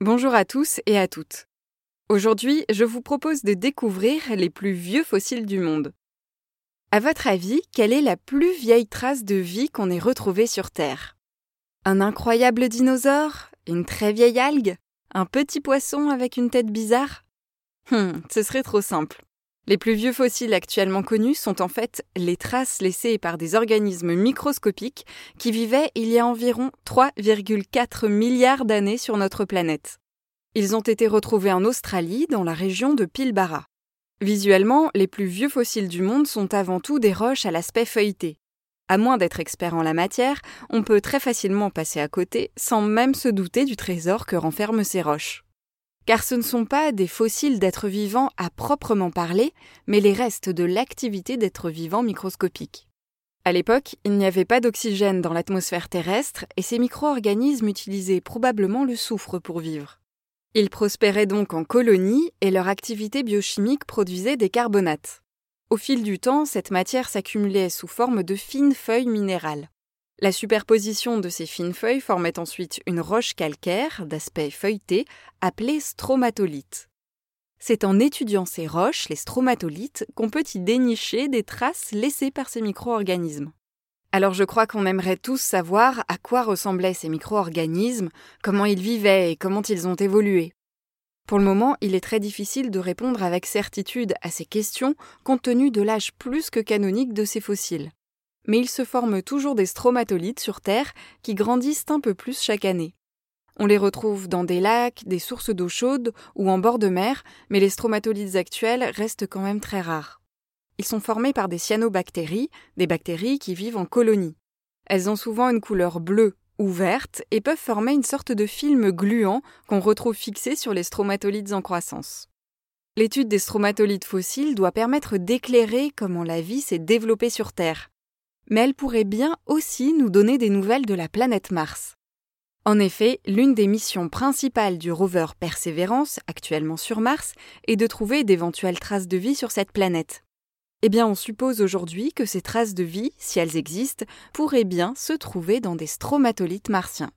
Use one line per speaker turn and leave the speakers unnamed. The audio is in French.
Bonjour à tous et à toutes. Aujourd'hui, je vous propose de découvrir les plus vieux fossiles du monde. À votre avis, quelle est la plus vieille trace de vie qu'on ait retrouvée sur Terre? Un incroyable dinosaure? Une très vieille algue? Un petit poisson avec une tête bizarre? Hum, ce serait trop simple. Les plus vieux fossiles actuellement connus sont en fait les traces laissées par des organismes microscopiques qui vivaient il y a environ 3,4 milliards d'années sur notre planète. Ils ont été retrouvés en Australie, dans la région de Pilbara. Visuellement, les plus vieux fossiles du monde sont avant tout des roches à l'aspect feuilleté. À moins d'être expert en la matière, on peut très facilement passer à côté sans même se douter du trésor que renferment ces roches car ce ne sont pas des fossiles d'êtres vivants à proprement parler, mais les restes de l'activité d'êtres vivants microscopiques. À l'époque, il n'y avait pas d'oxygène dans l'atmosphère terrestre et ces micro-organismes utilisaient probablement le soufre pour vivre. Ils prospéraient donc en colonies et leur activité biochimique produisait des carbonates. Au fil du temps, cette matière s'accumulait sous forme de fines feuilles minérales. La superposition de ces fines feuilles formait ensuite une roche calcaire d'aspect feuilleté appelée stromatolite. C'est en étudiant ces roches, les stromatolites, qu'on peut y dénicher des traces laissées par ces micro-organismes. Alors je crois qu'on aimerait tous savoir à quoi ressemblaient ces micro-organismes, comment ils vivaient et comment ils ont évolué. Pour le moment, il est très difficile de répondre avec certitude à ces questions compte tenu de l'âge plus que canonique de ces fossiles mais il se forme toujours des stromatolites sur Terre qui grandissent un peu plus chaque année. On les retrouve dans des lacs, des sources d'eau chaude ou en bord de mer, mais les stromatolites actuels restent quand même très rares. Ils sont formés par des cyanobactéries, des bactéries qui vivent en colonies. Elles ont souvent une couleur bleue ou verte et peuvent former une sorte de film gluant qu'on retrouve fixé sur les stromatolites en croissance. L'étude des stromatolites fossiles doit permettre d'éclairer comment la vie s'est développée sur Terre, mais elle pourrait bien aussi nous donner des nouvelles de la planète Mars. En effet, l'une des missions principales du rover Perseverance, actuellement sur Mars, est de trouver d'éventuelles traces de vie sur cette planète. Eh bien, on suppose aujourd'hui que ces traces de vie, si elles existent, pourraient bien se trouver dans des stromatolites martiens.